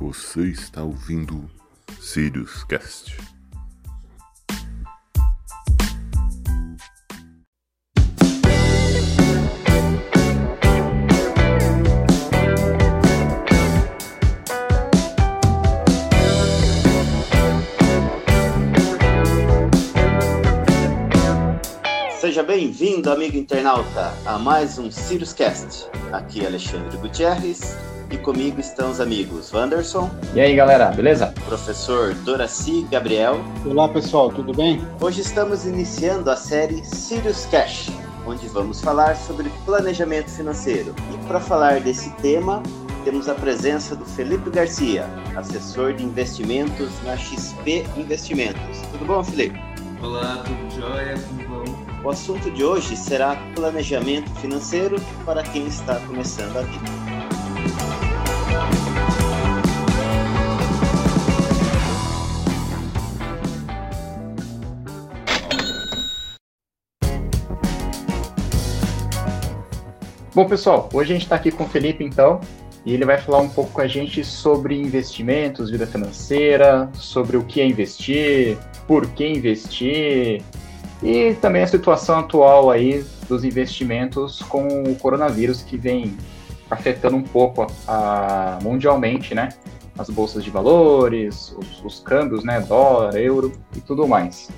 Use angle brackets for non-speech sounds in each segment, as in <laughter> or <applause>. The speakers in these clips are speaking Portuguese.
Você está ouvindo Sirius Cast. Seja bem-vindo, amigo internauta, a mais um Sirius Cast. Aqui é Alexandre Gutierrez e comigo estão os amigos Wanderson, E aí, galera, beleza? professor Doraci Gabriel. Olá pessoal, tudo bem? Hoje estamos iniciando a série Sirius Cash, onde vamos falar sobre planejamento financeiro. E para falar desse tema, temos a presença do Felipe Garcia, assessor de investimentos na XP Investimentos. Tudo bom, Felipe? Olá, tudo jóia? Como vão? O assunto de hoje será planejamento financeiro para quem está começando a vida. Bom, pessoal, hoje a gente está aqui com o Felipe, então, e ele vai falar um pouco com a gente sobre investimentos, vida financeira, sobre o que é investir, por que investir, e também a situação atual aí dos investimentos com o coronavírus que vem afetando um pouco a, a- mundialmente, né? As bolsas de valores, os, os câmbios, né? Dólar, euro e tudo mais.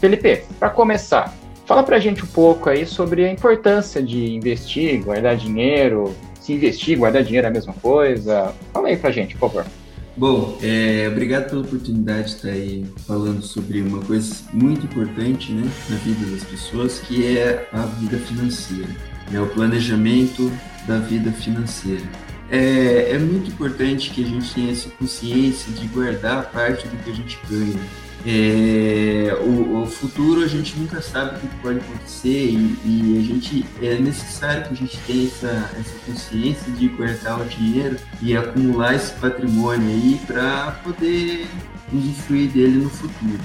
Felipe, para começar, fala pra gente um pouco aí sobre a importância de investir, guardar dinheiro, se investir, guardar dinheiro é a mesma coisa. Fala aí pra gente, por favor. Bom, é, obrigado pela oportunidade de estar aí falando sobre uma coisa muito importante né, na vida das pessoas, que é a vida financeira, né, o planejamento da vida financeira. É, é muito importante que a gente tenha essa consciência de guardar parte do que a gente ganha. É, o, o futuro a gente nunca sabe o que pode acontecer e, e a gente é necessário que a gente tenha essa, essa consciência de guardar o dinheiro e acumular esse patrimônio aí para poder usufruir dele no futuro.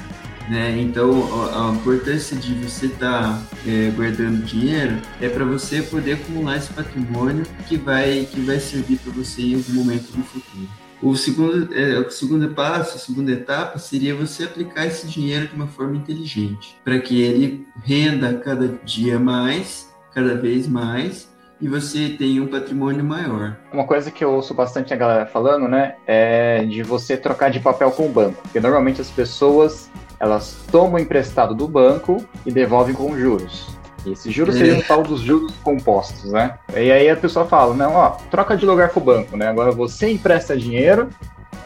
Né? Então, a, a importância de você estar guardando dinheiro é para você poder acumular esse patrimônio que vai, que vai servir para você em algum momento no futuro. O segundo, é, o segundo passo, a segunda etapa seria você aplicar esse dinheiro de uma forma inteligente, para que ele renda cada dia mais, cada vez mais, e você tenha um patrimônio maior. Uma coisa que eu ouço bastante a galera falando, né, é de você trocar de papel com o banco. Porque normalmente as pessoas, elas tomam emprestado do banco e devolvem com juros. E esses juros É. seriam o tal dos juros compostos, né? E aí a pessoa fala, não, ó, troca de lugar com o banco, né? Agora você empresta dinheiro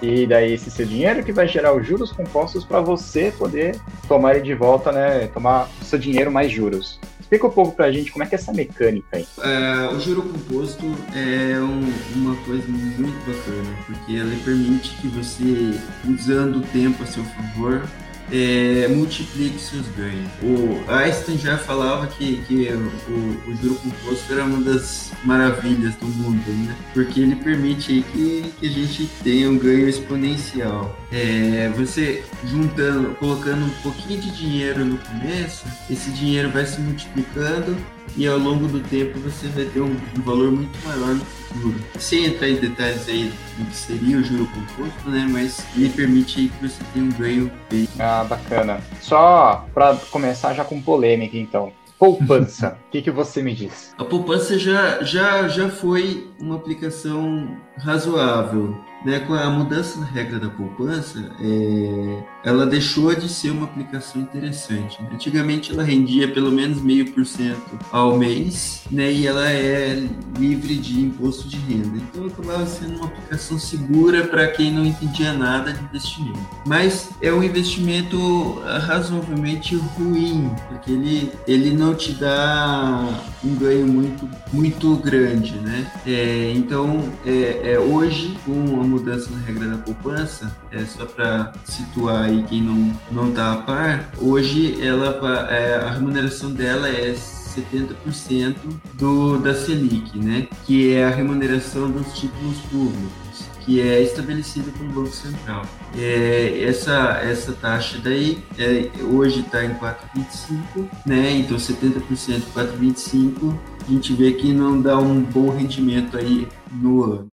e daí esse seu dinheiro que vai gerar os juros compostos para você poder tomar ele de volta, né? Tomar o seu dinheiro mais juros. Explica um pouco pra gente como é que é essa mecânica aí. É, o juro composto é um- uma coisa muito bacana, porque ela permite que você, usando o tempo a seu favor, é, multiplique seus ganhos. O Einstein já falava que, que o, o juro composto era uma das maravilhas do mundo, né? porque ele permite que, que a gente tenha um ganho exponencial. É, você juntando, colocando um pouquinho de dinheiro no começo, esse dinheiro vai se multiplicando e ao longo do tempo você vai ter um, um valor muito maior no futuro. Sem entrar em detalhes aí do que seria o juro composto, né? Mas ele permite aí que você tenha um ganho bem. Ah, bacana. Só pra começar já com polêmica, então. Poupança. <laughs> O que, que você me diz? A poupança já, já, já foi uma aplicação razoável. Né? Com a mudança na regra da poupança, é, ela deixou de ser uma aplicação interessante. Antigamente ela rendia pelo menos meio por cento ao mês, né? E ela é livre de imposto de renda. Então acabava sendo uma aplicação segura para quem não entendia nada de investimento. Mas é um investimento razoavelmente ruim, porque ele, ele não te dá um ganho muito, muito grande, né? É, então, é, é, hoje, com a mudança na regra da poupança, é só para situar aí quem não não está a par, hoje ela é, a remuneração dela é 70% do da Selic, né? Que é a remuneração dos títulos públicos, que é estabelecida pelo Banco Central. É, essa essa taxa daí é, hoje está em 4,25, né? Então 70% 4,25, a gente vê que não dá um bom rendimento aí no ano.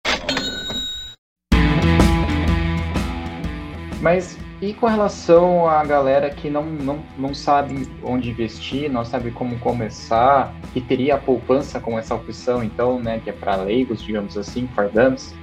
Mas e com relação à galera que não, não, não sabe onde investir, não sabe como começar, que teria a poupança com essa opção, então, né, que é para leigos, digamos assim, for dumps,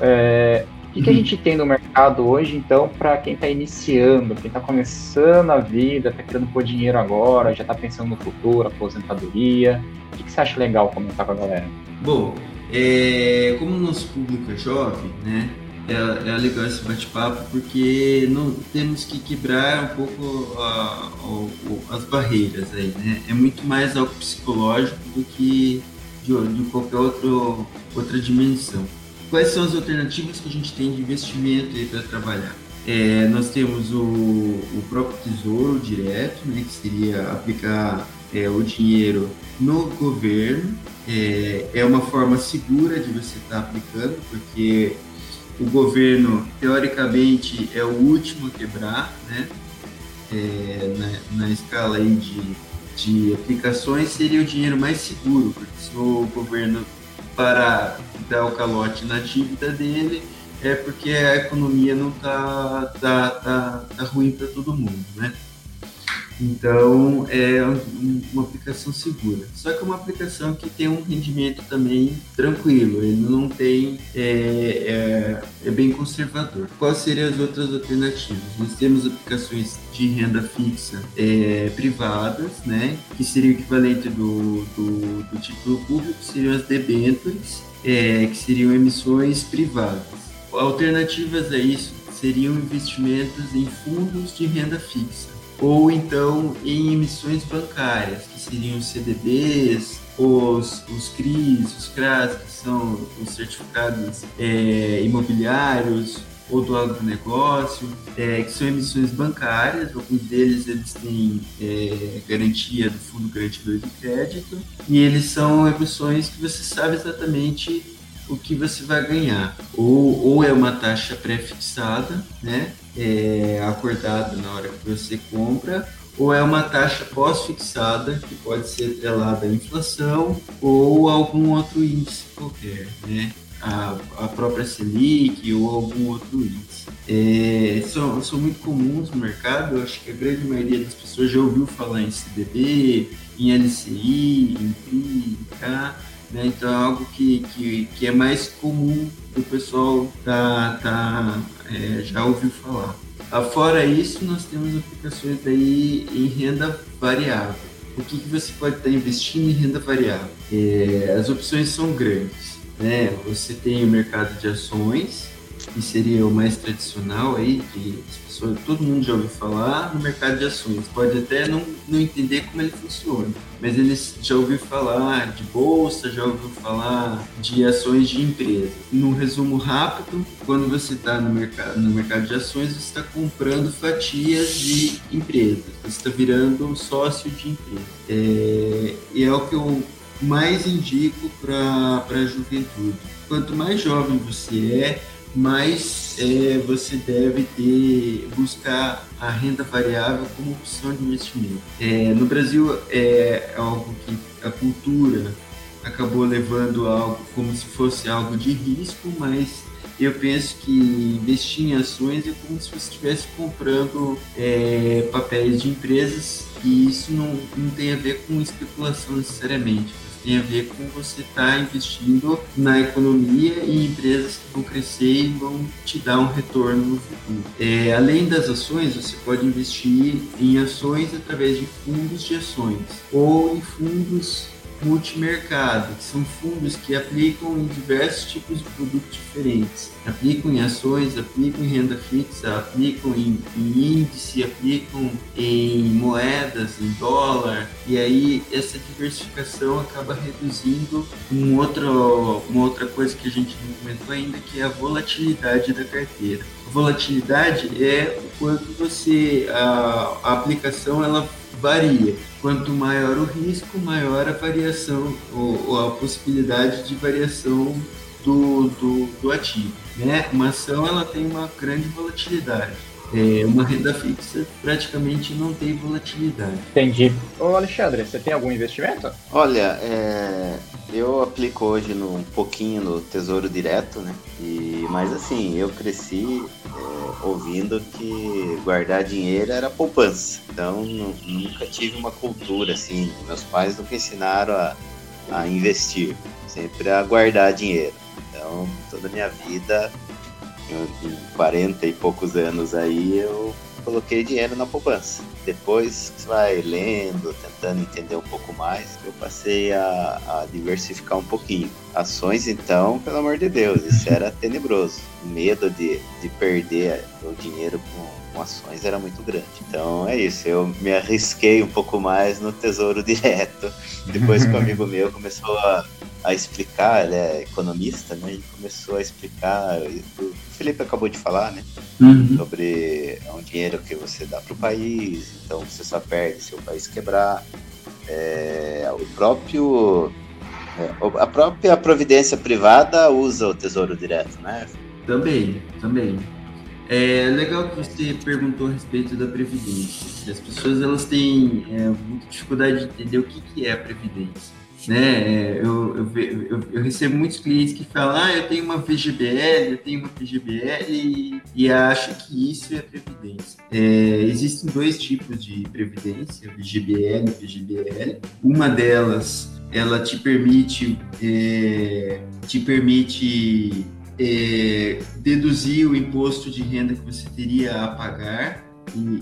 é, o que, que, a uhum. gente tem no mercado hoje, então, para quem está iniciando, quem está começando a vida, está querendo pôr dinheiro agora, já está pensando no futuro, aposentadoria? O que, que, você acha legal comentar com a galera? Bom, é, como o nosso público é jovem, né? É, é legal esse bate-papo porque não temos que quebrar um pouco a, a, as barreiras aí, né? É muito mais algo psicológico do que de, de qualquer outro, outra dimensão. Quais são as alternativas que a gente tem de investimento para trabalhar? É, nós temos o, o próprio tesouro direto, né, que seria aplicar é, o dinheiro no governo. É, é uma forma segura de você estar tá aplicando, porque o governo, teoricamente, é o último a quebrar, né? É, na, na, escala aí de, de aplicações, seria o dinheiro mais seguro, porque se o governo parar dar o calote na dívida dele, é porque a economia não está tá, tá, tá ruim para todo mundo, né? Então é uma aplicação segura. Só que é uma aplicação que tem um rendimento também tranquilo, ele não tem. É, é, é bem conservador. Quais seriam as outras alternativas? Nós temos aplicações de renda fixa é, privadas, né? Que seria o equivalente do, do, do título público, seriam as debêntures, é, que seriam emissões privadas. Alternativas a isso seriam investimentos em fundos de renda fixa ou então em emissões bancárias, que seriam os CDBs, os, os CRIs, os CRAS, que são os certificados é, imobiliários ou do agronegócio, é, que são emissões bancárias, alguns deles eles têm é, garantia do Fundo Garantidor de Crédito, e eles são emissões que você sabe exatamente o que você vai ganhar. Ou, ou é uma taxa pré-fixada, né? É, acordada na hora que você compra, ou é uma taxa pós-fixada, que pode ser atrelada à inflação ou algum outro índice qualquer, né? A, a própria Selic ou algum outro índice. É, são, são muito comuns no mercado, eu acho que a grande maioria das pessoas já ouviu falar em CDB, em LCI, em PRI, em K, né? Então é algo que, que, que é mais comum o pessoal tá, tá, é, já ouviu falar. Fora isso, nós temos aplicações aí em renda variável. O que, que você pode estar investindo em renda variável? É, as opções são grandes. Né? Você tem o mercado de ações, que seria o mais tradicional aí, que as pessoas, todo mundo já ouviu falar no mercado de ações. Pode até não, não entender como ele funciona, mas eles já ouviu falar de bolsa, já ouviu falar de ações de empresas. Num resumo rápido, quando você está no mercado, no mercado de ações, você está comprando fatias de empresas, você está virando sócio de empresa. É, e é o que eu mais indico para a juventude. Quanto mais jovem você é, mas é, você deve ter buscar a renda variável como opção de investimento. É, no Brasil é algo que a cultura acabou levando algo como se fosse algo de risco, mas eu penso que investir em ações é como se você estivesse comprando é, papéis de empresas e isso não, não tem a ver com especulação necessariamente tem a ver com você estar tá investindo na economia e em empresas que vão crescer e vão te dar um retorno no futuro. É, além das ações, você pode investir em ações através de fundos de ações ou em fundos multimercado, que são fundos que aplicam em diversos tipos de produtos diferentes. Aplicam em ações, aplicam em renda fixa, aplicam em, em índice, aplicam em moedas, em dólar, e aí essa diversificação acaba reduzindo um outro, uma outra coisa que a gente não comentou ainda, que é a volatilidade da carteira. A volatilidade é o quanto você, a, a aplicação ela varia. Quanto maior o risco, maior a variação ou, ou a possibilidade de variação do, do, do, ativo. Né? Uma ação ela tem uma grande volatilidade. É, uma renda fixa praticamente não tem volatilidade. Entendi. Ô Alexandre, você tem algum investimento? Olha, é, eu aplico hoje no, um pouquinho no Tesouro Direto, né? E, mas assim, eu cresci é, ouvindo que guardar dinheiro era poupança. Então nunca tive uma cultura assim. Meus pais nunca ensinaram a, a investir, sempre a guardar dinheiro. Então toda a minha vida em 40 e poucos anos aí, eu coloquei dinheiro na poupança. Depois vai lendo, tentando entender um pouco mais, eu passei a, a, diversificar um pouquinho. Ações, então, pelo amor de Deus, isso era tenebroso. Medo de, de perder o dinheiro com, com ações era muito grande. Então é isso, eu me arrisquei um pouco mais no tesouro <laughs> direto. Depois que um amigo <laughs> meu começou a, a explicar, ele é economista, né? E começou a explicar, o Felipe acabou de falar, né? Uhum. Sobre é um dinheiro que você dá para o país, então você só perde se o país quebrar. É, o próprio é, a própria providência privada usa o tesouro direto, né? Também, também. É legal que você perguntou a respeito da previdência. As pessoas elas têm é, muita dificuldade de entender o que, que é a previdência né? É, eu, eu, eu, eu, recebo muitos clientes que falam, ah, eu tenho uma VGBL, eu tenho uma PGBL e, e acho que isso é previdência. É, existem dois tipos de previdência, VGBL e PGBL. Uma delas, ela te permite, é, te permite é, deduzir o imposto de renda que você teria a pagar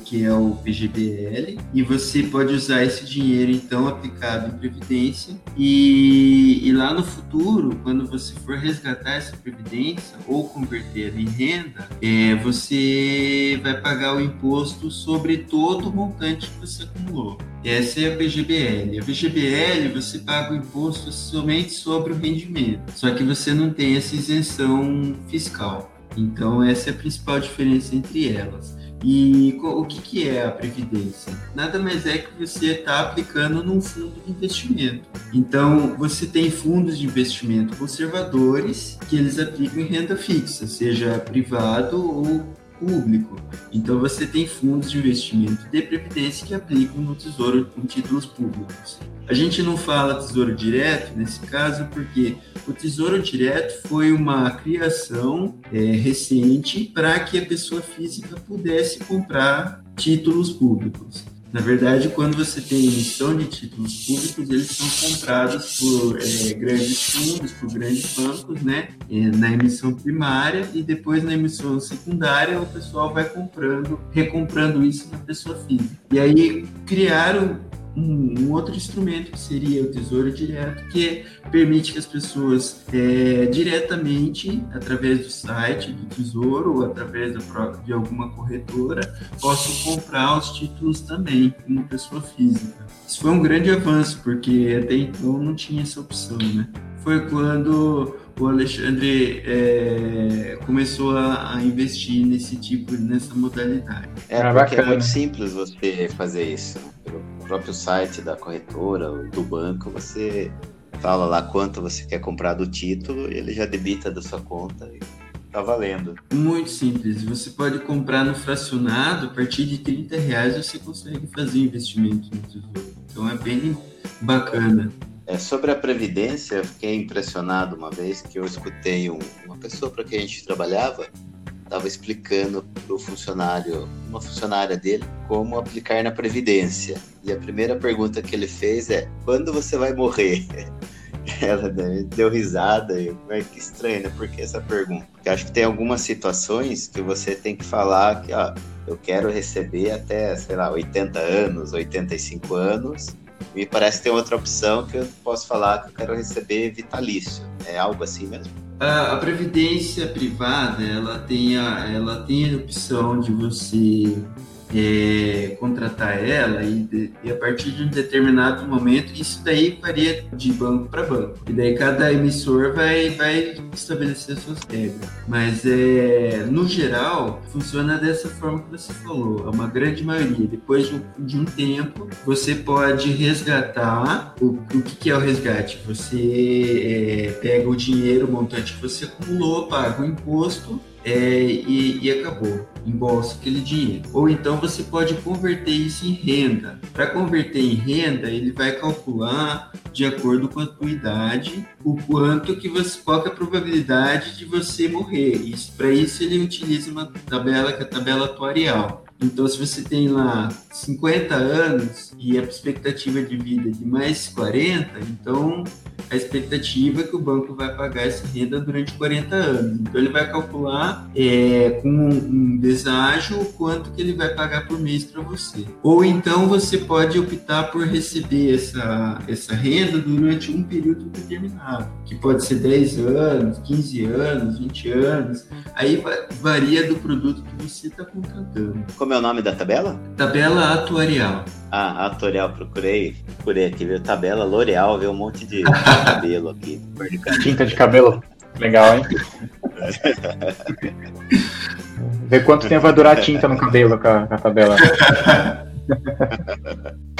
que é o PGBL, e você pode usar esse dinheiro então aplicado em previdência e, e lá no futuro, quando você for resgatar essa previdência ou converter em renda, é, você vai pagar o imposto sobre todo o montante que você acumulou. Essa é a PGBL. A PGBL você paga o imposto somente sobre o rendimento, só que você não tem essa isenção fiscal. Então essa é a principal diferença entre elas. E o que, que é a previdência? Nada mais é que você está aplicando num fundo de investimento. Então, você tem fundos de investimento conservadores que eles aplicam em renda fixa, seja privado ou público. Então você tem fundos de investimento de previdência que aplicam no tesouro em títulos públicos. A gente não fala tesouro direto nesse caso porque o tesouro direto foi uma criação é, recente para que a pessoa física pudesse comprar títulos públicos. Na verdade, quando você tem emissão de títulos públicos, eles são comprados por é, grandes fundos, por grandes bancos, né? É, na emissão primária e depois na emissão secundária o pessoal vai comprando, recomprando isso na pessoa física. E aí criaram um, um, outro instrumento que seria o Tesouro Direto, que permite que as pessoas é, diretamente, através do site do Tesouro ou através de alguma corretora, possam comprar os títulos também como pessoa física. Isso foi um grande avanço, porque até então não tinha essa opção, né? Foi quando o Alexandre é, começou a, a, investir nesse tipo, nessa modalidade. É, ah, porque é muito simples você fazer isso. Pelo próprio site da corretora, do banco, você fala lá quanto você quer comprar do título e ele já debita da sua conta e tá valendo. Muito simples. Você pode comprar no fracionado, a partir de 30 reais você consegue fazer investimento no tesouro. Então é bem bacana. É, sobre a Previdência, eu fiquei impressionado uma vez que eu escutei um, uma pessoa para quem a gente trabalhava, estava explicando para o funcionário, uma funcionária dele, como aplicar na Previdência. E a primeira pergunta que ele fez é: quando você vai morrer? <laughs> Ela deu risada e é que estranho, né? Por que essa pergunta? Porque acho que tem algumas situações que você tem que falar que, ó, eu quero receber até, sei lá, 80 anos, 85 anos, me parece que tem outra opção que eu posso falar que eu quero receber vitalício. É algo assim mesmo? A, a previdência privada, ela tem a, ela tem a opção de você é, contratar ela e, de, e, a partir de um determinado momento, isso daí varia de banco para banco. E daí cada emissor vai, vai estabelecer suas regras. Mas é, no geral, funciona dessa forma que você falou. A uma grande maioria, depois de um, de um tempo, você pode resgatar. O, o que, que é o resgate? Você é, pega o dinheiro, o montante que você acumulou, paga o imposto é, e, e, acabou. Embolsa aquele dinheiro. Ou então você pode converter isso em renda. Para converter em renda, ele vai calcular de acordo com a tua idade o quanto que você, qual é a probabilidade de você morrer. Isso, Para isso ele utiliza uma tabela que é a tabela atuarial. Então, se você tem lá 50 anos e a expectativa de vida de mais 40, então a expectativa é que o banco vai pagar essa renda durante 40 anos. Então, ele vai calcular é, com um deságio o quanto que ele vai pagar por mês para você. Ou então você pode optar por receber essa, essa renda durante um período determinado, que pode ser 10 anos, 15 anos, 20 anos. Aí varia do produto que você está contratando. Como é o nome da tabela? Tabela atuarial. Ah, atuarial, procurei, procurei aqui, viu? Tabela L'Oreal, viu um monte de cabelo aqui. Tinta de cabelo. Legal, hein? Ver quanto tempo vai durar a tinta no cabelo com a, com a tabela. <laughs>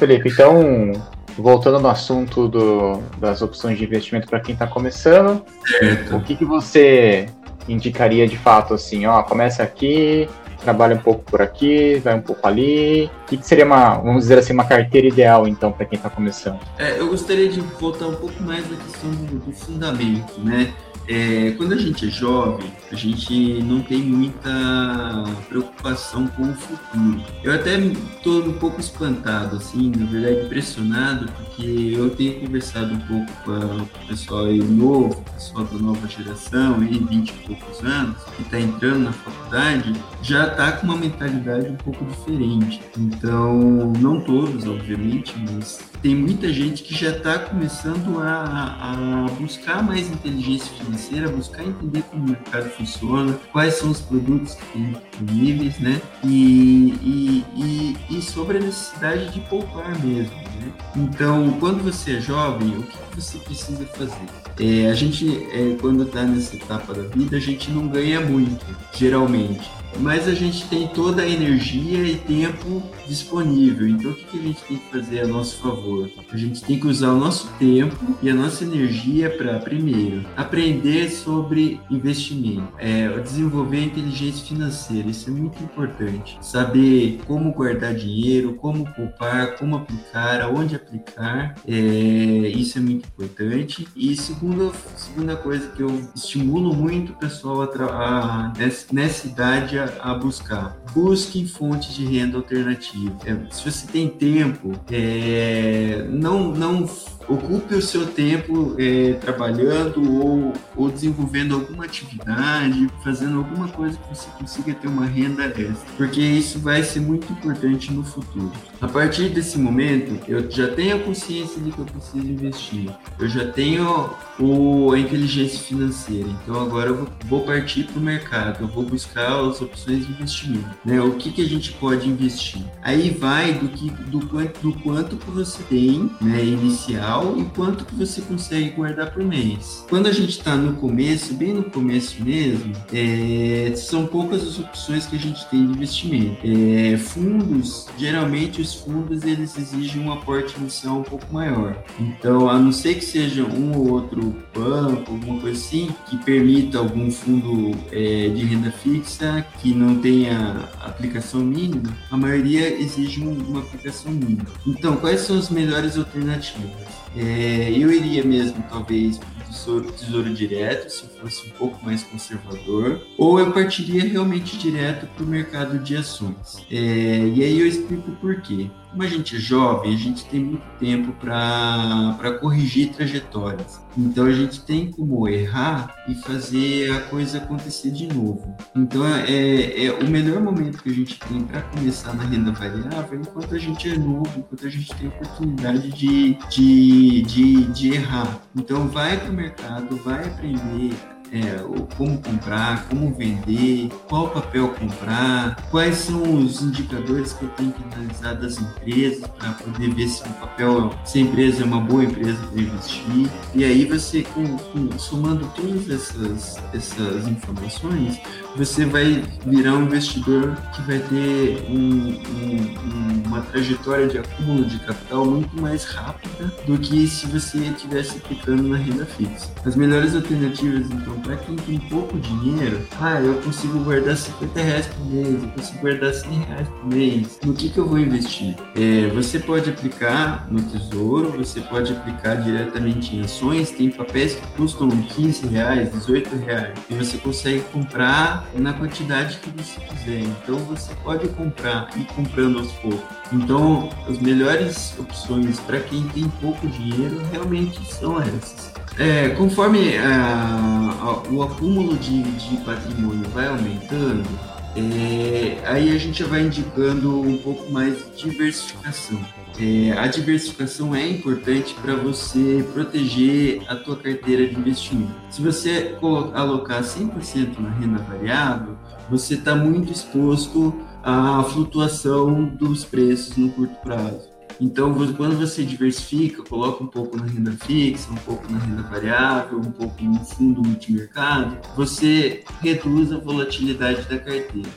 Felipe, então, voltando no assunto do, das opções de investimento para quem está começando, certo. o que, que você indicaria de fato assim, ó, começa aqui, trabalha um pouco por aqui, vai um pouco ali. O que, que seria uma, vamos dizer assim, uma carteira ideal então para quem está começando? É, eu gostaria de voltar um pouco mais na questão do, do fundamento, né? É, quando a gente é jovem, a gente não tem muita preocupação com o futuro. Eu até estou um pouco espantado, assim, na verdade impressionado, porque eu tenho conversado um pouco com o pessoal aí novo, pessoal da nova geração, aí, 20 e poucos anos, que está entrando na faculdade, já está com uma mentalidade um pouco diferente. Então, não todos, obviamente, mas tem muita gente que já está começando a, a buscar mais inteligência financeira buscar entender como o mercado funciona, quais são os produtos que tem disponíveis, né? E, e, e, e sobre a necessidade de poupar mesmo. Né? Então, quando você é jovem, o que você precisa fazer? É, a gente, é, quando está nessa etapa da vida, a gente não ganha muito, geralmente mas a gente tem toda a energia e tempo disponível. Então, o que, a gente tem que fazer a nosso favor? A gente tem que usar o nosso tempo e a nossa energia para, primeiro, aprender sobre investimento, é, desenvolver inteligência financeira. Isso é muito importante. Saber como guardar dinheiro, como poupar, como aplicar, aonde aplicar. É, isso é muito importante. E segunda, segunda coisa que eu estimulo muito o pessoal a, a nessa, nessa idade a, a buscar. Busque fontes de renda alternativa. É, se você tem tempo, é, não, não ocupe o seu tempo é, trabalhando ou, ou desenvolvendo alguma atividade, fazendo alguma coisa que você consiga ter uma renda extra, porque isso vai ser muito importante no futuro. A partir desse momento, eu já tenho a consciência de que eu preciso investir, eu já tenho o, a inteligência financeira, então agora eu vou partir para o mercado, eu vou buscar as opções de investimento. Né? O que, que a gente pode investir? Aí vai do, que, do, quanto, do quanto que você tem né, inicial mensal e quanto que você consegue guardar por mês. Quando a gente está no começo, bem no começo mesmo, é, são poucas as opções que a gente tem de investimento. É, fundos, geralmente os fundos eles exigem um aporte inicial um pouco maior. Então, a não ser que seja um ou outro banco, alguma coisa assim, que permita algum fundo é, de renda fixa que não tenha aplicação mínima, a maioria exige uma aplicação mínima. Então, quais são as melhores alternativas? É, eu iria mesmo, talvez, para tesouro, tesouro direto, se fosse um pouco mais conservador, ou eu partiria realmente direto para o mercado de ações. É, e aí eu explico por quê. Como a gente é jovem, a gente tem muito tempo para corrigir trajetórias. Então a gente tem como errar e fazer a coisa acontecer de novo. Então é, é o melhor momento que a gente tem para começar na renda variável enquanto a gente é novo, enquanto a gente tem oportunidade de, de, de, de errar. Então vai para o mercado, vai aprender é, como comprar, como vender, qual papel comprar, quais são os indicadores que eu tenho que analisar das empresas para poder ver se o papel, se a empresa é uma boa empresa para investir. E aí você, com, com, somando todas essas, essas informações, você vai virar um investidor que vai ter um, um, uma trajetória de acúmulo de capital muito mais rápida do que se você estivesse aplicando na renda fixa. As melhores alternativas, então, para quem tem pouco dinheiro, ah, eu consigo guardar 50 reais por mês, eu consigo guardar 100 reais por mês. No que, que eu vou investir? É, você pode aplicar no tesouro, você pode aplicar diretamente em ações, tem papéis que custam 15 reais, 18 reais, e você consegue comprar na quantidade que você quiser. Então você pode comprar e comprando aos poucos. Então as melhores opções para quem tem pouco dinheiro realmente são essas. É, conforme a, o acúmulo de, de patrimônio vai aumentando, é, aí a gente vai indicando um pouco mais de diversificação. É, a diversificação é importante para você proteger a tua carteira de investimento. Se você alocar 100% na renda variável, você está muito exposto à flutuação dos preços no curto prazo. Então, quando você diversifica, coloca um pouco na renda fixa, um pouco na renda variável, um pouco no fundo multimercado, você reduz a volatilidade da carteira.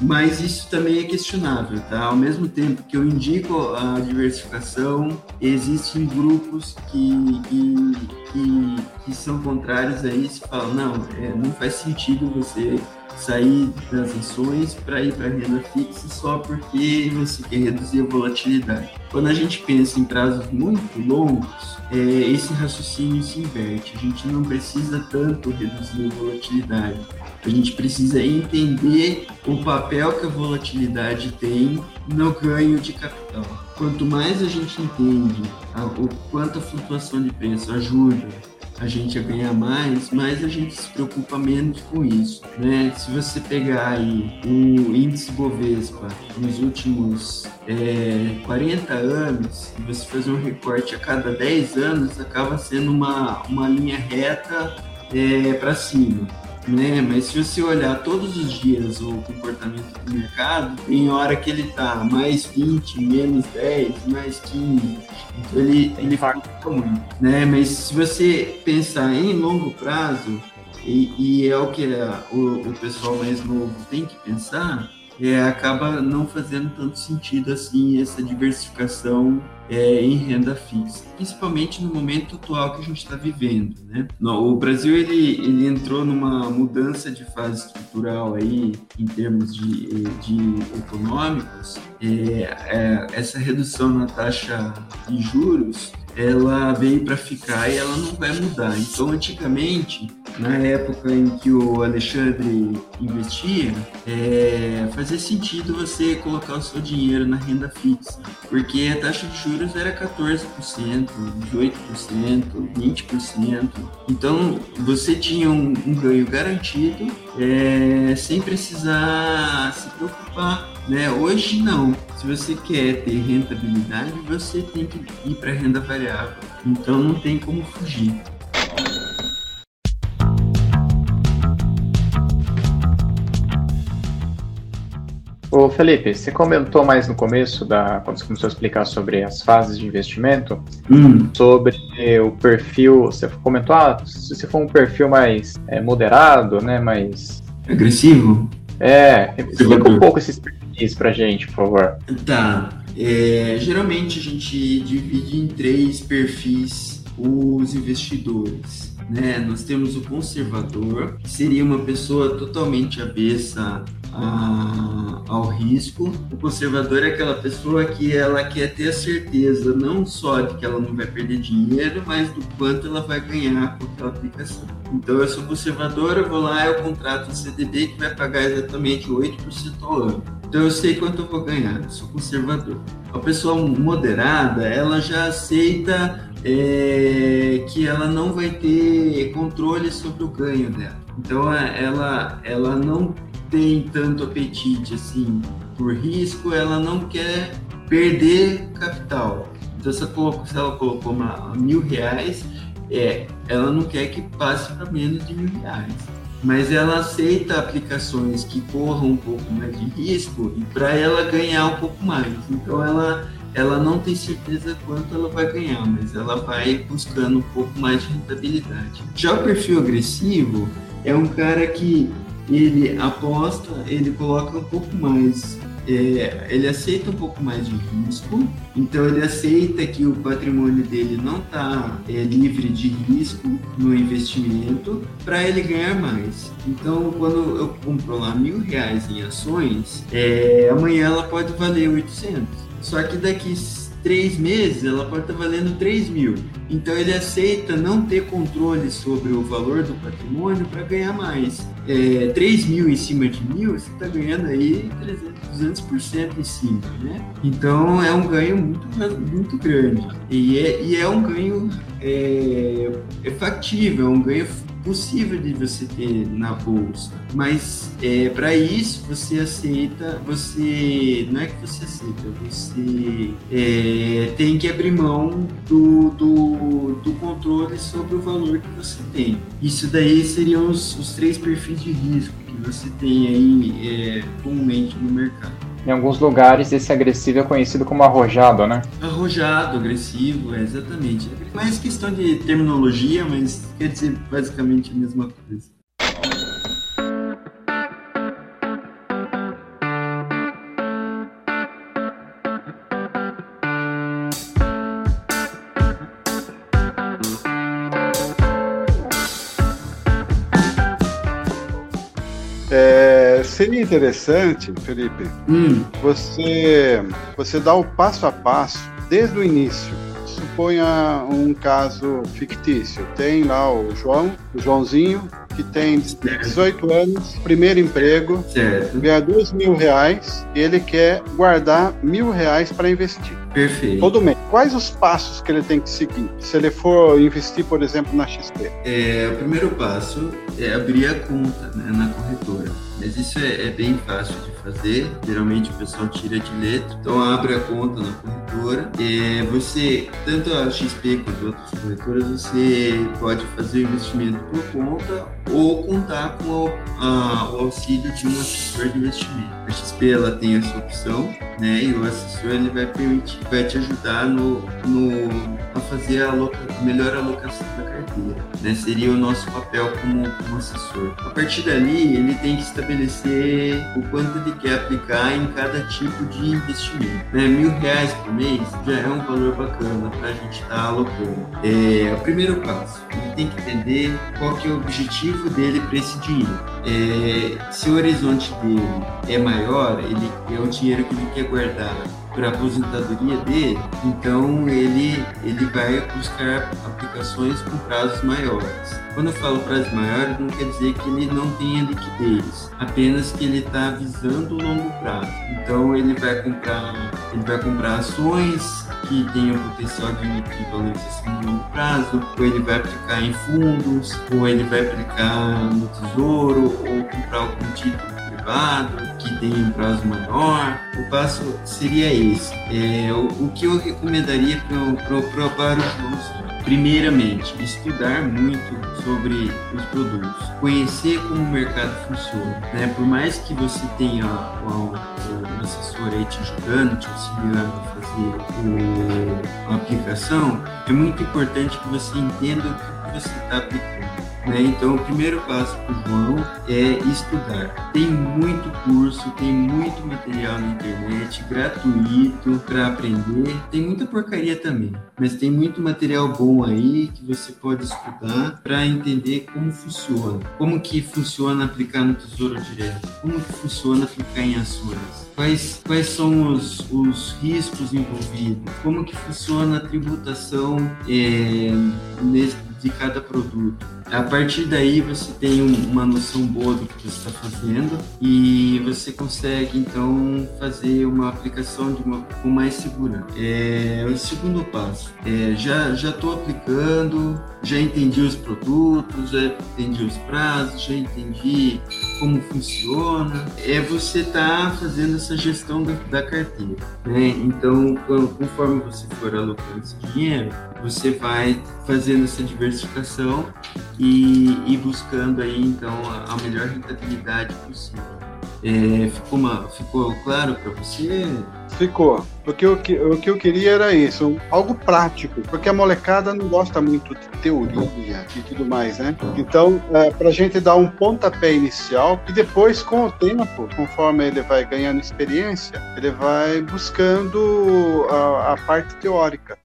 Mas isso também é questionável, tá? Ao mesmo tempo que eu indico a diversificação, existem grupos que, que, que, que são contrários a isso e falam, não, é, não faz sentido você sair das ações para ir para renda fixa só porque você quer reduzir a volatilidade. Quando a gente pensa em prazos muito longos, é, esse raciocínio se inverte. A gente não precisa tanto reduzir a volatilidade. A gente precisa entender o papel que a volatilidade tem no ganho de capital. Quanto mais a gente entende a, o quanto a flutuação de preço ajuda a gente a ganhar mais, mais a gente se preocupa menos com isso, né? Se você pegar aí o índice Bovespa nos últimos é, 40 anos, e você fazer um recorte a cada 10 anos, acaba sendo uma, uma linha reta é, para cima né? Mas se você olhar todos os dias o comportamento do mercado, tem hora que ele tá mais 20, menos 10, mais 15. Então ele, ele flutua muito, né? Mas se você pensar em longo prazo, e, e é o que o, o pessoal mais novo tem que pensar, é, acaba não fazendo tanto sentido assim essa diversificação é, em renda fixa, principalmente no momento atual que a gente está vivendo. Né? o Brasil ele, ele entrou numa mudança de fase estrutural aí em termos de, de econômicos. É, é, essa redução na taxa de juros ela veio para ficar e ela não vai mudar. Então, antigamente, na época em que o Alexandre investia, é, fazia sentido você colocar o seu dinheiro na renda fixa, porque a taxa de juros era 14%, 18%, 20%. Então, você tinha um, um ganho garantido é, sem precisar se preocupar né? Hoje não. Se você quer ter rentabilidade, você tem que ir para renda variável. Então não tem como fugir. Ô Felipe, você comentou mais no começo, da, quando você começou a explicar sobre as fases de investimento, hum. sobre o perfil, você comentou, ah, se for um perfil mais é, moderado, né, mais... Agressivo? É, explica um pouco esses perfis pra gente, por favor. Tá, é, geralmente a gente divide em três perfis os investidores. Né? Nós temos o conservador, que seria uma pessoa totalmente avessa a, ao risco. O conservador é aquela pessoa que ela quer ter a certeza não só de que ela não vai perder dinheiro, mas do quanto ela vai ganhar com aquela aplicação. Então eu sou conservador, eu vou lá, eu contrato um CDB que vai pagar exatamente 8% ao ano. Então eu sei quanto eu vou ganhar, eu sou conservador. A pessoa moderada, ela já aceita é, que ela não vai ter controle sobre o ganho dela. Então ela, ela não tem tanto apetite assim por risco, ela não quer perder capital. Então se ela colocou, se ela colocou uma, mil reais, é, ela não quer que passe para menos de mil reais mas ela aceita aplicações que corram um pouco mais de risco e para ela ganhar um pouco mais. Então ela ela não tem certeza quanto ela vai ganhar, mas ela vai buscando um pouco mais de rentabilidade. Já o perfil agressivo é um cara que ele aposta, ele coloca um pouco mais é, ele aceita um pouco mais de risco, então ele aceita que o patrimônio dele não está é, livre de risco no investimento para ele ganhar mais. Então, quando eu compro lá mil reais em ações, é, amanhã ela pode valer 800. Só que daqui três meses ela pode estar valendo 3 mil. Então ele aceita não ter controle sobre o valor do patrimônio para ganhar mais. É, 3 mil em cima de mil, você está ganhando aí 300, 200% em cima, né? Então é um ganho muito, muito grande. E é, e é um ganho é, é factível, é um ganho possível de você ter na bolsa. Mas é, para isso você aceita, você não é que você aceita, você é, tem que abrir mão do, do, do, controle sobre o valor que você tem. Isso daí seriam os, os três perfis de risco que você tem aí é, comumente no mercado. Em alguns lugares, esse agressivo é conhecido como arrojado, né? Arrojado, agressivo, é exatamente. É mais questão de terminologia, mas quer dizer basicamente a mesma coisa. Seria interessante, Felipe, hum. você, você dá o passo a passo desde o início. Suponha um caso fictício. Tem lá o João, o Joãozinho, que tem 18 anos, primeiro emprego, certo. ganha 2 mil reais e ele quer guardar mil reais para investir. Perfeito. Todo mês. Quais os passos que ele tem que seguir? Se ele for investir, por exemplo, na XP? É, o primeiro passo é abrir a conta né, na corretora. Mas isso é, é, bem fácil de fazer. Geralmente o pessoal tira de letra. Então abre a conta na corretora. É, você, tanto a XP quanto outras corretoras, você pode fazer o investimento por conta ou contar com o, a, o auxílio de um assessor de investimento. A XP ela tem essa opção, né? E o assessor ele vai permitir, vai te ajudar no, no a fazer a, aloca, a melhor alocação da carteira. Né? Seria o nosso papel como, como assessor. A partir dali, ele tem que estabelecer o quanto ele quer aplicar em cada tipo de investimento. Né? Mil reais por mês já é um valor bacana para a gente estar tá alocando. É, o primeiro passo, ele tem que entender qual que é o objetivo dele para esse dinheiro. É, se o horizonte dele é maior, ele é o dinheiro que ele quer guardar a aposentadoria dele, então ele, ele vai buscar aplicações com prazos maiores. Quando eu falo prazos maiores, não quer dizer que ele não tenha liquidez, apenas que ele está visando o longo prazo. Então ele vai comprar, ele vai comprar ações que tenham potencial de, de valorização no longo prazo, ou ele vai aplicar em fundos, ou ele vai aplicar no tesouro, ou comprar algum título privado, que tem um prazo maior. O passo seria esse. É, o, o que eu recomendaria para os alunos Primeiramente, estudar muito sobre os produtos, conhecer como o mercado funciona. Né? Por mais que você tenha um, um assessor aí te ajudando, te auxiliando a fazer o, a aplicação, é muito importante que você entenda o que você está aplicando. Né? Então, o primeiro passo para o João é estudar. Tem muito curso, tem muito material na internet, gratuito para aprender. Tem muita porcaria também, mas tem muito material bom aí que você pode estudar para entender como funciona. Como que funciona aplicar no Tesouro Direto? Como que funciona aplicar em ações? Quais, quais são os, os riscos envolvidos? Como que funciona a tributação é, nesse de cada produto. A partir daí você tem uma noção boa do que você está fazendo e você consegue então fazer uma aplicação de uma, com mais segurança. É, o segundo passo, é, já já estou aplicando, já entendi os produtos, já entendi os prazos, já entendi como funciona. É você tá fazendo essa gestão da, da carteira. Né? Então, conforme você for alocando esse dinheiro, você vai fazendo essa diversificação diversificação e, e buscando aí então a, a melhor rentabilidade possível. É, ficou, uma, ficou claro para você? Ficou. Porque o que, o que eu queria era isso, algo prático, porque a molecada não gosta muito de teoria e tudo mais, né? Então, é, para a gente dar um pontapé inicial e depois, com o tempo, conforme ele vai ganhando experiência, ele vai buscando a, a parte teórica.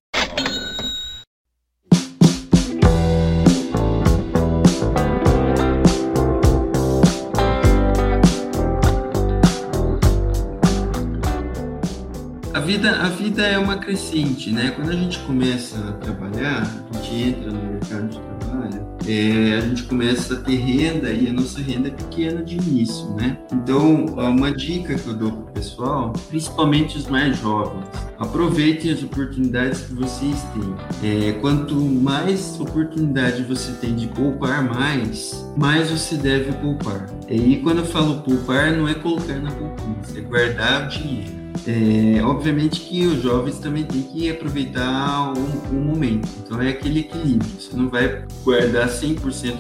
Vida, a vida é uma crescente, né? Quando a gente começa a trabalhar, a gente entra no mercado de trabalho, é, a gente começa a ter renda e a nossa renda é pequena de início, né? Então, uma dica que eu dou para o pessoal, principalmente os mais jovens, aproveitem as oportunidades que vocês têm. É, quanto mais oportunidade você tem de poupar mais, mais você deve poupar. E quando eu falo poupar, não é colocar na poupança, é guardar o dinheiro. É, obviamente que os jovens também têm que aproveitar o, o, momento. Então é aquele equilíbrio. Você não vai guardar 100%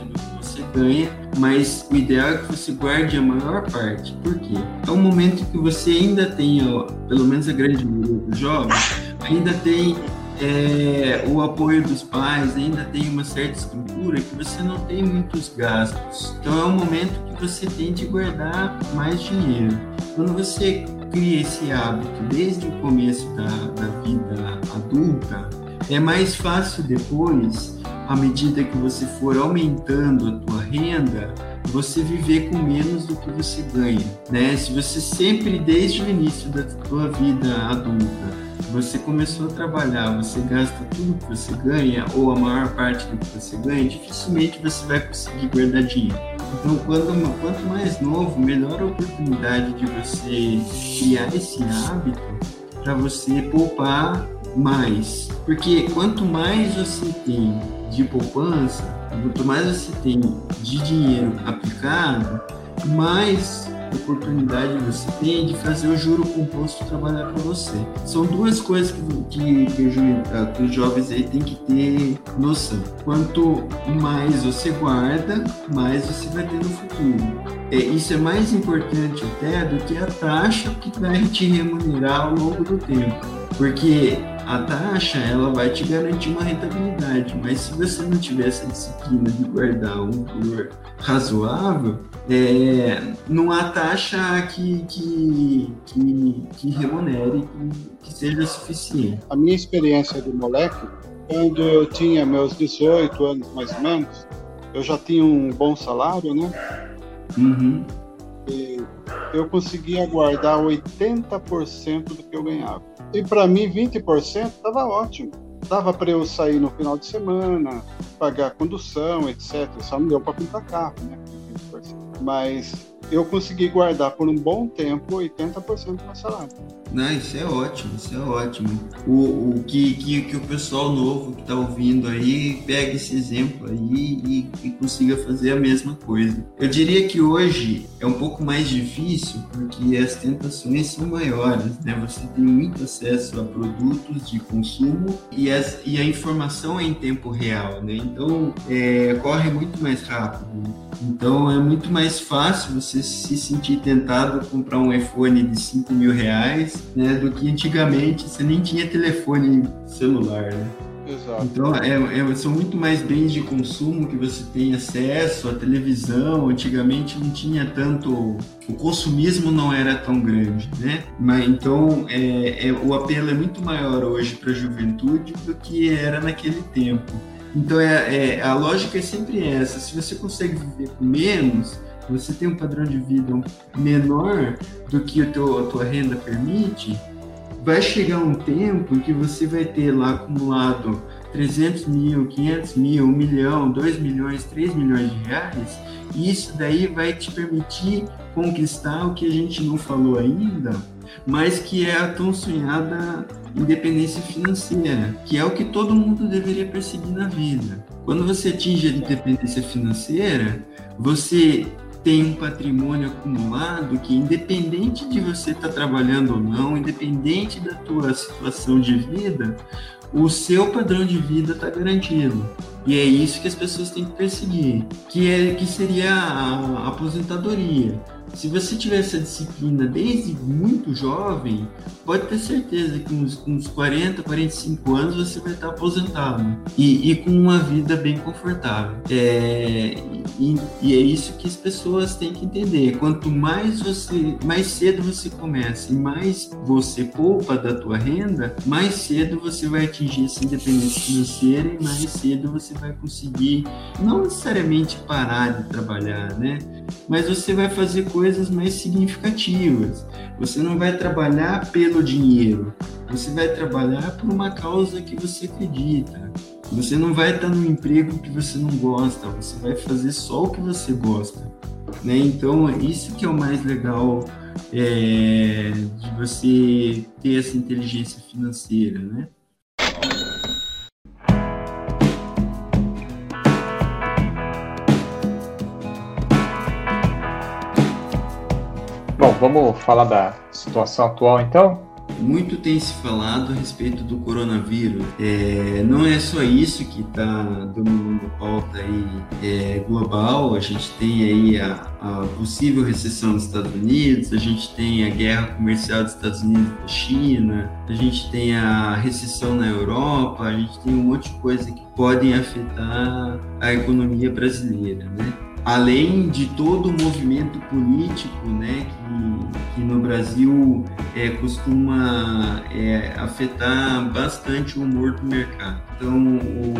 do que você ganha, mas o ideal é que você guarde a maior parte. Por quê? É um momento que você ainda tem, pelo menos a grande maioria dos jovens, ainda tem é, o apoio dos pais, ainda tem uma certa estrutura que você não tem muitos gastos. Então é um momento que você tem de guardar mais dinheiro. Quando você cria esse hábito desde o começo da, da vida adulta, é mais fácil depois, à medida que você for aumentando a tua renda, você viver com menos do que você ganha, né? Se você sempre desde o início da tua vida adulta você começou a trabalhar, você gasta tudo que você ganha ou a maior parte do que você ganha, dificilmente você vai conseguir guardar dinheiro. Então, quando, quanto mais novo, melhor a oportunidade de você criar esse hábito para você poupar mais. Porque quanto mais você tem de poupança, quanto mais você tem de dinheiro aplicado, mais oportunidade você tem de fazer o juro composto trabalhar para você. São duas coisas que, que, que, que, os jovens aí têm que ter noção. Quanto mais você guarda, mais você vai ter no futuro. É, isso é mais importante até do que a taxa que vai te remunerar ao longo do tempo. Porque a taxa ela vai te garantir uma rentabilidade, mas se você não tiver essa disciplina de guardar um valor razoável, é, não há taxa que, que, que, que remunere, que, que seja suficiente. A minha experiência de moleque, quando eu tinha meus 18 anos mais ou menos, eu já tinha um bom salário, né? Uhum. E eu conseguia guardar 80% do que eu ganhava. E para mim, 20% estava ótimo. Dava para eu sair no final de semana, pagar condução, etc. Só não deu para pintar carro, né? Mas eu consegui guardar por um bom tempo 80% do meu salário. Não, isso é ótimo, isso é ótimo. O, o que, que, que o pessoal novo que está ouvindo aí pegue esse exemplo aí e, e, consiga fazer a mesma coisa. Eu diria que hoje é um pouco mais difícil porque as tentações são maiores, né? Você tem muito acesso a produtos de consumo e, as, e a informação é em tempo real, né? Então é, corre muito mais rápido. Então é muito mais fácil você se sentir tentado a comprar um iPhone de 5 mil reais, né? Do que antigamente você nem tinha telefone celular, né? Exato. Então, é, é, são muito mais bens de consumo que você tem acesso, a televisão, antigamente não tinha tanto, o consumismo não era tão grande, né? Mas então, é, é o apelo é muito maior hoje para a juventude do que era naquele tempo. Então é, é, a lógica é sempre essa. Se você consegue viver com menos, você tem um padrão de vida menor do que o teu, a tua renda permite, vai chegar um tempo em que você vai ter lá acumulado 300 mil, 500 mil, 1 milhão, 2 milhões, 3 milhões de reais, e isso daí vai te permitir conquistar o que a gente não falou ainda, mas que é a tão sonhada independência financeira, que é o que todo mundo deveria perseguir na vida. Quando você atinge a independência financeira, você tem um patrimônio acumulado que, independente de você estar tá trabalhando ou não, independente da tua situação de vida, o seu padrão de vida está garantido. E é isso que as pessoas têm que perseguir, que é que seria a aposentadoria. Se você tiver essa disciplina desde muito jovem, pode ter certeza que uns, uns 40, 45 anos você vai estar aposentado e, e com uma vida bem confortável. É, e, e, é isso que as pessoas têm que entender. Quanto mais você, mais cedo você começa e mais você poupa da tua renda, mais cedo você vai atingir essa independência financeira e mais cedo você vai conseguir não necessariamente parar de trabalhar, né? Mas você vai fazer coisas mais significativas. Você não vai trabalhar pelo dinheiro, você vai trabalhar por uma causa que você acredita. Você não vai estar no emprego que você não gosta, você vai fazer só o que você gosta. Né? Então, isso que é o mais legal é, de você ter essa inteligência financeira, né? Vamos falar da situação atual então? Muito tem se falado a respeito do coronavírus. É, não é só isso que está dominando a pauta aí é, global. A gente tem aí a, a, possível recessão dos Estados Unidos, a gente tem a guerra comercial dos Estados Unidos com a China, a gente tem a recessão na Europa, a gente tem um monte de coisa que podem afetar a economia brasileira, né? Além de todo o movimento político né, que, que no Brasil é, costuma é, afetar bastante o humor do mercado. Então, o,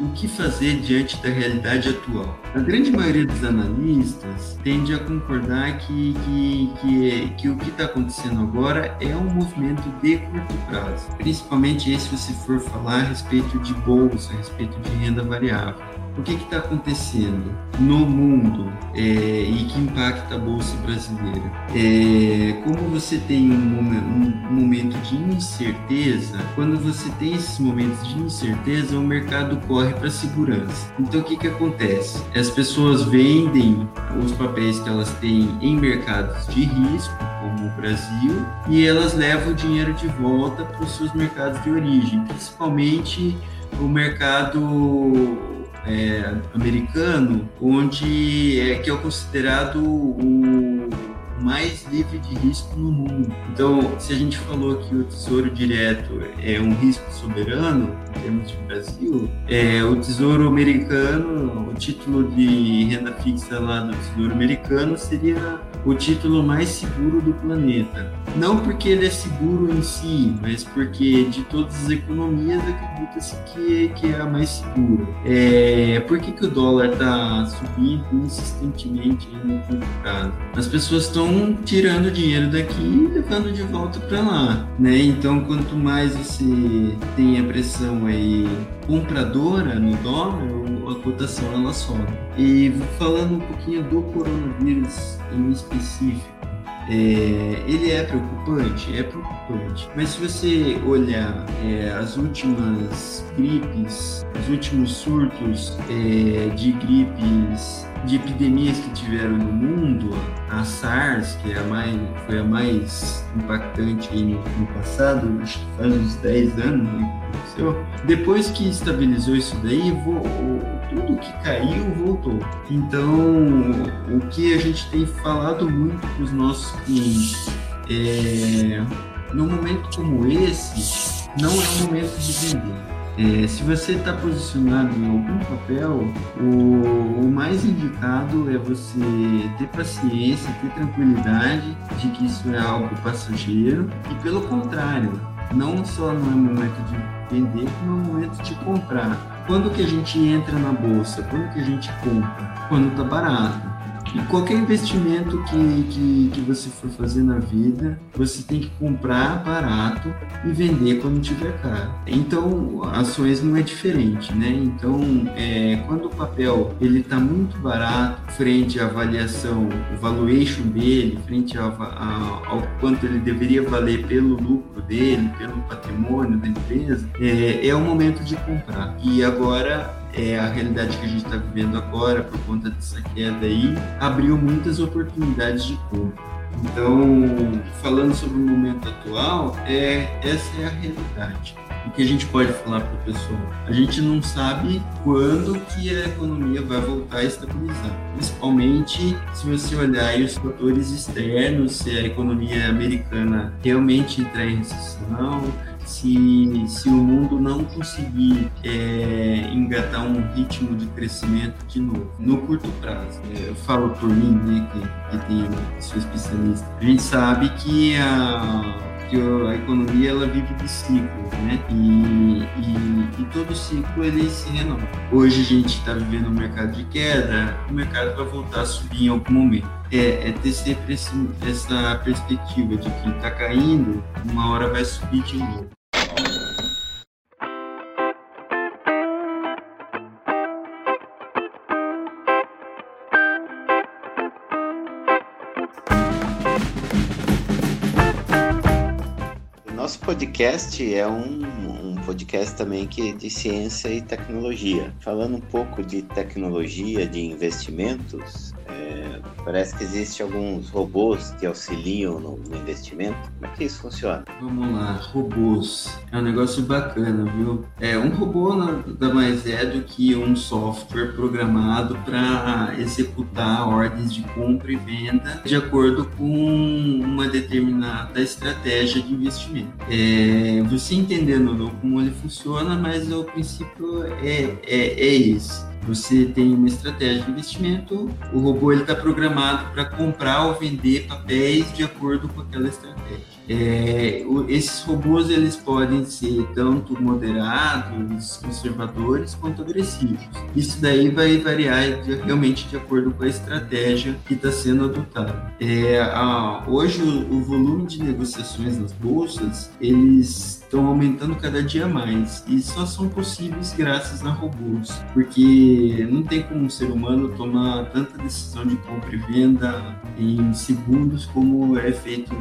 o, o que fazer diante da realidade atual? A grande maioria dos analistas tende a concordar que, que, que, que o que está acontecendo agora é um movimento de curto prazo, principalmente se você for falar a respeito de bolsa, a respeito de renda variável o que está acontecendo no mundo é, e que impacta a bolsa brasileira. É, como você tem um, um, momento de incerteza, quando você tem esses momentos de incerteza, o mercado corre para segurança. Então, o que, que acontece? As pessoas vendem os papéis que elas têm em mercados de risco, como o Brasil, e elas levam o dinheiro de volta para os seus mercados de origem, principalmente o mercado é, americano, onde é que é considerado o mais livre de risco no mundo. Então, se a gente falou que o Tesouro Direto é um risco soberano, em termos de Brasil, é, o Tesouro Americano, o título de renda fixa lá do Tesouro Americano seria o título mais seguro do planeta. Não porque ele é seguro em si, mas porque de todas as economias acredita-se que, que é a mais segura. É, por que, que o dólar está subindo insistentemente no curto prazo? As pessoas estão tirando dinheiro daqui e levando de volta para lá. Né? Então, quanto mais você tem a pressão aí compradora no dólar, a cotação ela sobe. E falando um pouquinho do coronavírus em específico, é, ele é preocupante? É preocupante. Mas se você olhar é, as últimas gripes, os últimos surtos é, de gripes, de epidemias que tiveram no mundo, a SARS, que é a mais, foi a mais impactante no, no passado, acho que faz uns 10 anos né, que aconteceu. Depois que estabilizou isso daí, vou, tudo que caiu voltou. Então, o que a gente tem falado muito para os nossos clientes é, num momento como esse, não é o momento de vender. É, se você está posicionado em algum papel, o, o, mais indicado é você ter paciência, ter tranquilidade de que isso é algo passageiro e, pelo contrário, não só não é momento de vender, como é momento de comprar. Quando que a gente entra na bolsa? Quando que a gente compra? Quando está barato. E qualquer investimento que, que, que, você for fazer na vida, você tem que comprar barato e vender quando tiver caro. Então, ações não é diferente, né? Então, é, quando o papel ele está muito barato frente à avaliação, o valuation dele, frente ao quanto ele deveria valer pelo lucro dele, pelo patrimônio da empresa, é, é o momento de comprar. E agora é, a realidade que a gente está vivendo agora, por conta dessa queda aí, abriu muitas oportunidades de compra. Então, falando sobre o momento atual, é, essa é a realidade. o que a gente pode falar para o pessoal? A gente não sabe quando que a economia vai voltar a estabilizar. Principalmente se você olhar os fatores externos, se a economia americana realmente entrar em recessão, se, se o mundo não conseguir é, engatar um ritmo de crescimento de novo, no curto prazo. É, eu falo por mim, né, que, que tenho, sou especialista, a gente sabe que a que a economia ela vive de ciclos, né? E, e, e, todo ciclo ele se renova. Hoje a gente está vivendo um mercado de queda, o mercado vai voltar a subir em algum momento. É, é ter sempre essa perspectiva de que está caindo, uma hora vai subir de novo. Podcast é um, um podcast também que é de ciência e tecnologia. Falando um pouco de tecnologia, de investimentos, é, parece que existem alguns robôs que auxiliam no, no, investimento. Como é que isso funciona? Vamos lá, robôs. É um negócio bacana, viu? É, um robô nada mais é do que um software programado para executar ordens de compra e venda de acordo com uma determinada estratégia de investimento. É, você entendendo como ele funciona, mas o princípio é, é, é esse você tem uma estratégia de investimento, o robô está programado para comprar ou vender papéis de acordo com aquela estratégia. É, esses robôs eles podem ser tanto moderados, conservadores, quanto agressivos. Isso daí vai variar de, realmente de acordo com a estratégia que está sendo adotada. É, a, hoje o, o volume de negociações nas bolsas eles estão aumentando cada dia mais e só são possíveis graças a robôs, porque não tem como um ser humano tomar tanta decisão de compra e venda em segundos como é feito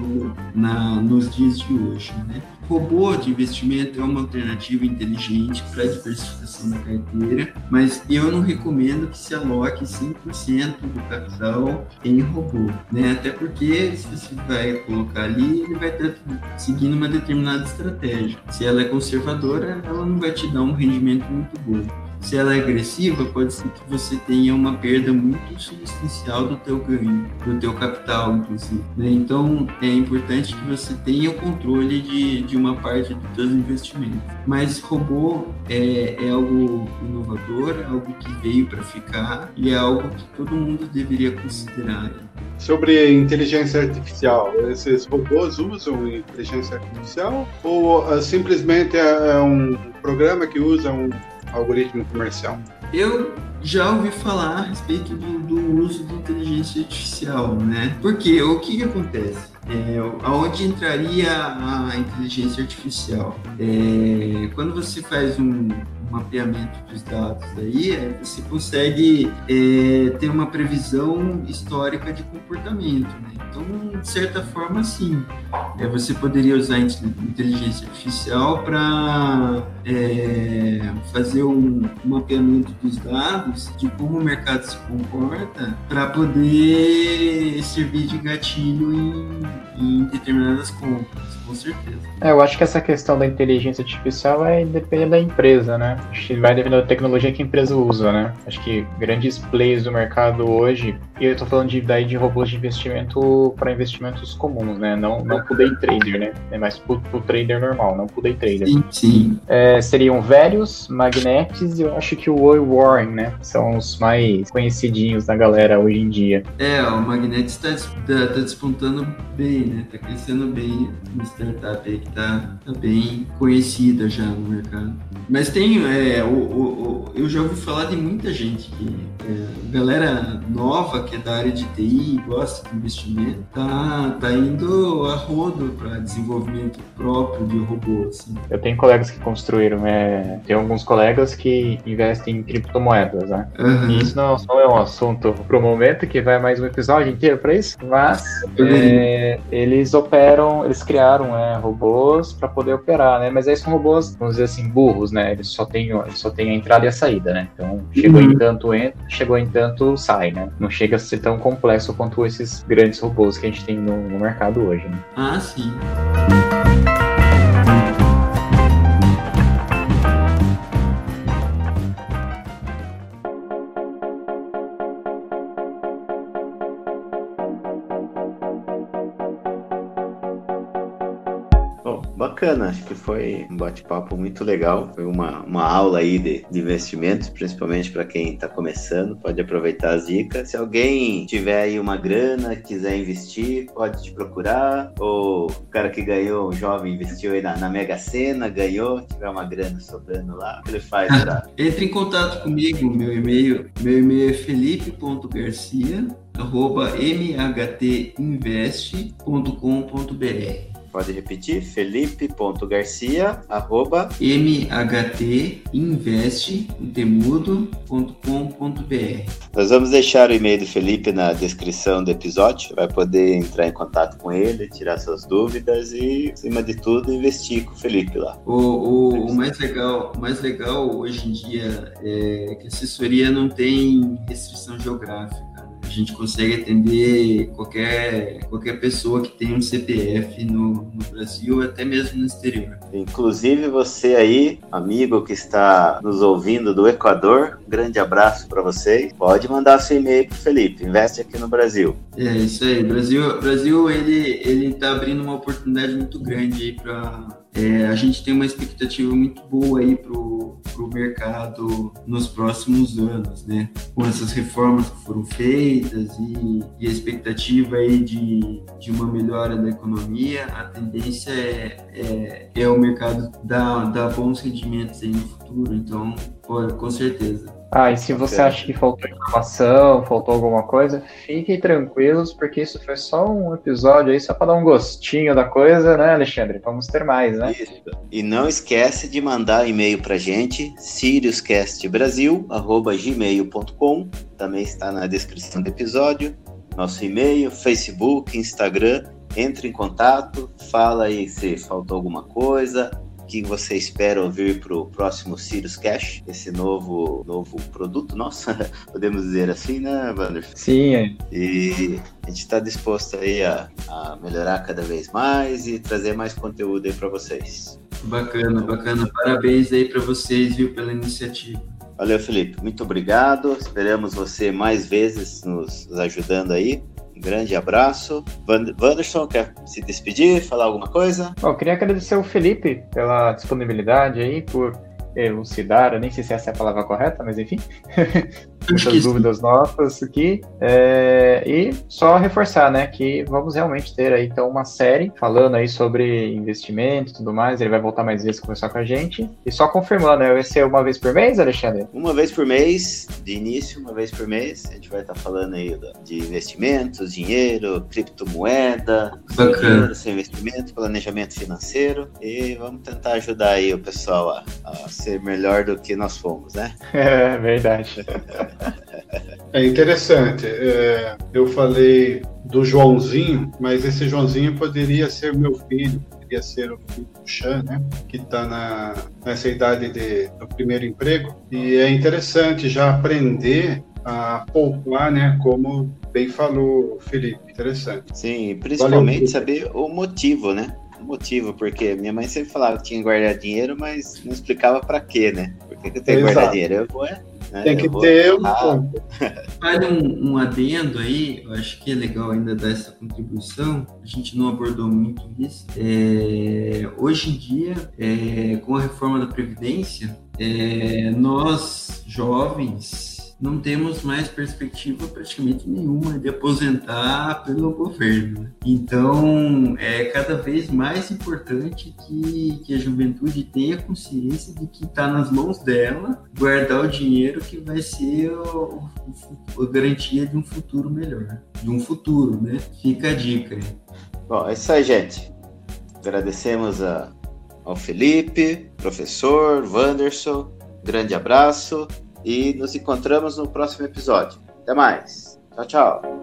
na, nos dias de hoje, né? Robô de investimento é uma alternativa inteligente para a diversificação da carteira, mas eu não recomendo que se aloque 100% do capital em robô, né? Até porque se você vai colocar ali, ele vai estar seguindo uma determinada estratégia. Se ela é conservadora, ela não vai te dar um rendimento muito bom se ela é agressiva, pode ser que você tenha uma perda muito substancial do teu ganho, do teu capital, inclusive. Né? Então, é importante que você tenha o controle de, de uma parte dos seus investimentos. Mas robô é, é algo inovador, algo que veio para ficar e é algo que todo mundo deveria considerar. Sobre inteligência artificial, esses robôs usam inteligência artificial ou uh, simplesmente é, é um programa que usa um algoritmo comercial? Eu já ouvi falar a respeito do, do uso de inteligência artificial, né? Porque o que, que acontece? É, aonde entraria a inteligência artificial? É, quando você faz um, mapeamento dos dados aí, é, você consegue é, ter uma previsão histórica de comportamento. Né? Então, de certa forma, sim. É, você poderia usar inteligência artificial para é, fazer um, um, mapeamento dos dados de como o mercado se comporta para poder servir de gatilho em, em determinadas compras, com certeza. É, eu acho que essa questão da inteligência artificial vai depender da empresa, né? Acho que vai depender da tecnologia que a empresa usa, né? Acho que grandes players do mercado hoje, e eu tô falando de, daí de robôs de investimento para investimentos comuns, né? Não, não pro day trader, né? É mais pro, pro trader normal, não pro day trader. Sim, sim. É, seriam velhos, magnetes e eu acho que o Roy Warren, né? São os mais conhecidinhos da galera hoje em dia. É, o Magnetis tá, tá, tá despontando bem, né? Tá crescendo bem. Uma startup aí que tá, tá bem conhecida já no mercado. Mas tem, é, o, o, o, eu já ouvi falar de muita gente que, é, galera nova que é da área de TI, gosta de investimento, tá, tá indo a rodo para desenvolvimento próprio de robô. Assim. Eu tenho colegas que construíram, é, tem alguns colegas que investem em criptomoedas, né? Uhum. E isso não é um assunto pro momento, que vai mais um episódio inteiro para isso, mas é, eles operam, eles criaram é, robôs para poder operar, né? Mas aí são robôs, vamos dizer assim, burros, né? Eles só têm, eles só têm a entrada e a saída, né? Então, chegou uhum. em tanto entra, chegou em tanto sai, né? Não chega a ser tão complexo quanto esses grandes robôs que a gente tem no, no mercado hoje, né? Ah, sim. Bacana, acho que foi um bate-papo muito legal. Foi uma, uma aula aí de, de investimentos, principalmente para quem está começando. Pode aproveitar as dicas. Se alguém tiver aí uma grana, quiser investir, pode te procurar. Ou o cara que ganhou, um jovem, investiu aí na, na Mega Sena, ganhou, tiver uma grana sobrando lá, o que ele faz pra... Entre em contato comigo, meu e-mail, meu e-mail é felipe.garcia arroba mhtinvest.com.br Pode repetir? Felipe.garcia, arroba mhtinvest.com.br Nós vamos deixar o e-mail do Felipe na descrição do episódio. Vai poder entrar em contato com ele, tirar suas dúvidas e, acima de tudo, investir com o Felipe lá. O, o, o mais, legal, o mais legal hoje em dia é que a assessoria não tem restrição geográfica gente consegue atender qualquer, qualquer pessoa que tem um CPF no, no Brasil, até mesmo no exterior. Inclusive você aí, amigo que está nos ouvindo do Equador, um grande abraço para você. Pode mandar seu e-mail para Felipe, investe aqui no Brasil. É isso aí, Brasil, Brasil ele ele está abrindo uma oportunidade muito grande aí para é, a gente tem uma expectativa muito boa aí para o mercado nos próximos anos, né? Com essas reformas que foram feitas e, e a expectativa aí de, de uma melhora da economia, a tendência é, é, é o mercado dar, dar bons rendimentos aí no futuro, então, com certeza. Ah, e se você acha que faltou informação, faltou alguma coisa, fiquem tranquilos, porque isso foi só um episódio aí, só para dar um gostinho da coisa, né, Alexandre? Vamos ter mais, né? Isso. E não esquece de mandar e-mail pra gente, siriuscastbrasil.gmail.com, também está na descrição do episódio, nosso e-mail, Facebook, Instagram, entre em contato, fala aí se faltou alguma coisa, que você espera ouvir para o próximo Sirius Cash, esse novo, novo produto nosso, <laughs> podemos dizer assim, né, Wander? Sim. É. E a gente está disposto aí a, a, melhorar cada vez mais e trazer mais conteúdo aí para vocês. Bacana, bacana. Parabéns aí para vocês, viu, pela iniciativa. Valeu, Felipe. Muito obrigado. Esperamos você mais vezes nos ajudando aí grande abraço. Wanderson, quer se despedir, falar alguma coisa? Bom, eu queria agradecer o Felipe pela disponibilidade aí, por elucidar, eu nem sei se essa é a palavra correta, mas enfim, <laughs> muitas dúvidas nossas aqui. É, e só reforçar, né, que vamos realmente ter aí então uma série falando aí sobre investimento e tudo mais. Ele vai voltar mais vezes conversar com a gente. E só confirmando, né, vai ser uma vez por mês, Alexandre? Uma vez por mês, de início, uma vez por mês. A gente vai estar falando aí de investimentos, dinheiro, criptomoeda, dinheiro, sem investimento, planejamento financeiro. E vamos tentar ajudar aí o pessoal a, a ser melhor do que nós fomos, né? <laughs> É verdade. <laughs> É interessante. É, eu falei do Joãozinho, mas esse Joãozinho poderia ser meu filho, poderia ser o filho do Chan, né? Que está nessa idade de, do primeiro emprego. E é interessante já aprender a poupar, né? Como bem falou o Felipe. Interessante. Sim, principalmente Valeu. saber o motivo, né? O motivo, porque minha mãe sempre falava que tinha que guardar dinheiro, mas não explicava para quê, né? Por que, que eu tenho que guardar dinheiro? Eu vou, é né? Tem que ter um <laughs> Vale um, um, adendo aí, eu acho que é legal ainda dar essa contribuição, a gente não abordou muito isso. É, hoje em dia, é, com a reforma da Previdência, é, nós, jovens, não temos mais perspectiva praticamente nenhuma de aposentar pelo governo. Então, é cada vez mais importante que, que a juventude tenha consciência de que está nas mãos dela guardar o dinheiro que vai ser o, o, a garantia de um futuro melhor, de um futuro, né? Fica a dica. Bom, é isso aí, gente. Agradecemos a, ao Felipe, professor, Wanderson. Grande abraço e nos encontramos no próximo episódio. Até mais. Tchau, tchau.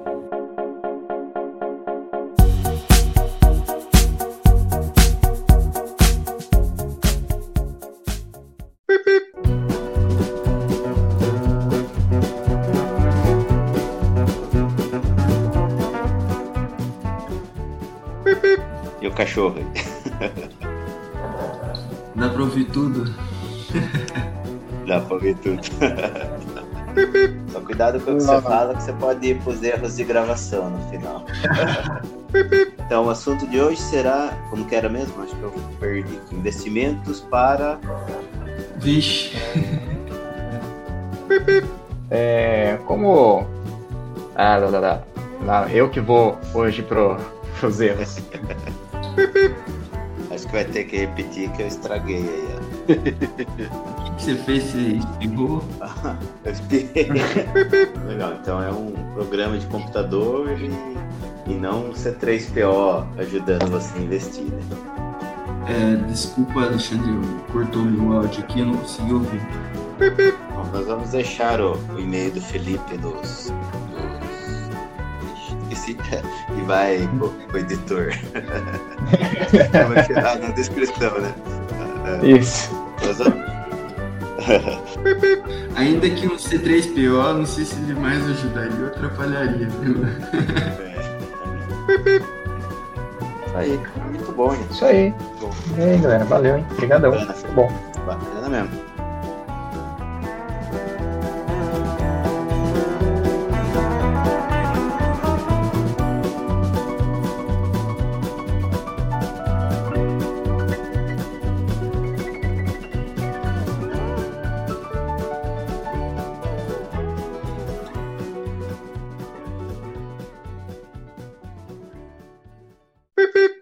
Cachorro? <laughs> Dá pra ouvir tudo. <laughs> Dá pra ver tudo. <laughs> Só cuidado com o que você fala, que você pode ir pros erros de gravação no final. <laughs> Então, o assunto de hoje será, como que era mesmo? Acho que eu perdi. Investimentos para. Vixe. <laughs> É, como. Ah, lá, lá, lá. lá, eu que vou hoje pro, pros erros. Acho que vai ter que repetir que eu estraguei aí, ó. O que, você fez? Você espirrou? <laughs> eu espirrei. <laughs> Legal, então é um programa de computador e, e não um C3PO ajudando você a investir, né? É, desculpa, Alexandre, cortou meu áudio aqui, eu não consegui ouvir. Bom, nós vamos deixar o, o e-mail do Felipe. Esqueci. <laughs> E vai pro, pro editor. Vai tirar na descrição, né? Isso. Nós vamos- <laughs> Ainda que um C3PO, não sei se ele mais ajudaria ou atrapalharia. viu? Isso aí, muito bom, gente. Isso aí. Bom, E aí, galera. Valeu, hein? Obrigadão. Bacana. Muito bom. bacana mesmo.